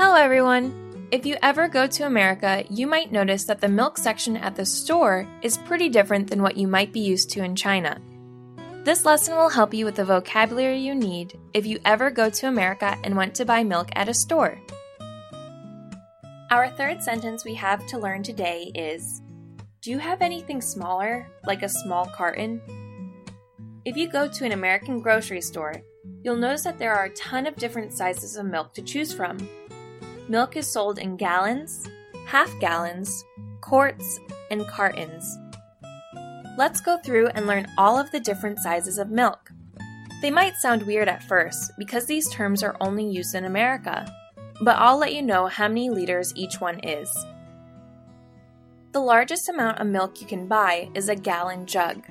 Hello, everyone! If you ever go to America, you might notice that the milk section at the store is pretty different than what you might be used to in China. This lesson will help you with the vocabulary you need if you ever go to America and want to buy milk at a store. Our third sentence we have to learn today is Do you have anything smaller, like a small carton? If you go to an American grocery store, you'll notice that there are a ton of different sizes of milk to choose from. Milk is sold in gallons, half gallons, quarts, and cartons. Let's go through and learn all of the different sizes of milk. They might sound weird at first because these terms are only used in America, but I'll let you know how many liters each one is. The largest amount of milk you can buy is a gallon jug.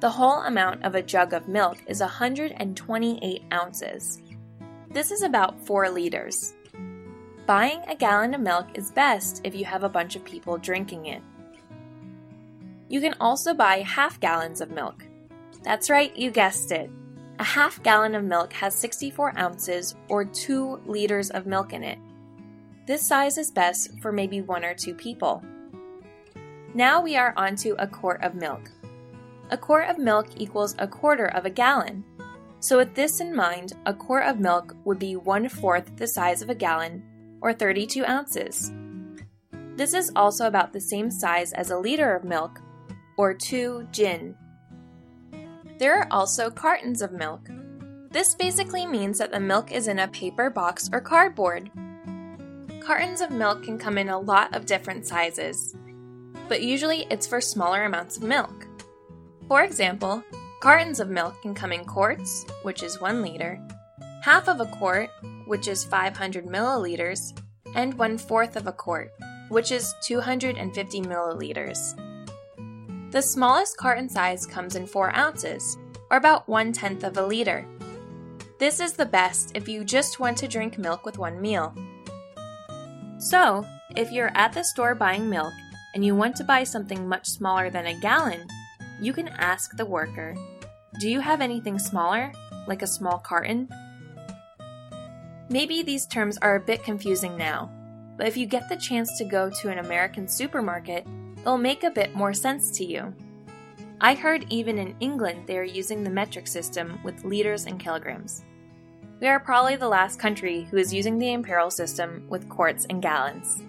The whole amount of a jug of milk is 128 ounces. This is about 4 liters. Buying a gallon of milk is best if you have a bunch of people drinking it. You can also buy half gallons of milk. That's right, you guessed it. A half gallon of milk has 64 ounces or 2 liters of milk in it. This size is best for maybe one or two people. Now we are onto a quart of milk. A quart of milk equals a quarter of a gallon. So, with this in mind, a quart of milk would be one fourth the size of a gallon, or 32 ounces. This is also about the same size as a liter of milk, or 2 jin. There are also cartons of milk. This basically means that the milk is in a paper box or cardboard. Cartons of milk can come in a lot of different sizes, but usually it's for smaller amounts of milk. For example, cartons of milk can come in quarts, which is 1 liter, half of a quart, which is 500 milliliters, and one fourth of a quart, which is 250 milliliters. The smallest carton size comes in 4 ounces, or about 1 tenth of a liter. This is the best if you just want to drink milk with one meal. So, if you're at the store buying milk and you want to buy something much smaller than a gallon, you can ask the worker, Do you have anything smaller, like a small carton? Maybe these terms are a bit confusing now, but if you get the chance to go to an American supermarket, they'll make a bit more sense to you. I heard even in England they are using the metric system with liters and kilograms. We are probably the last country who is using the imperial system with quarts and gallons.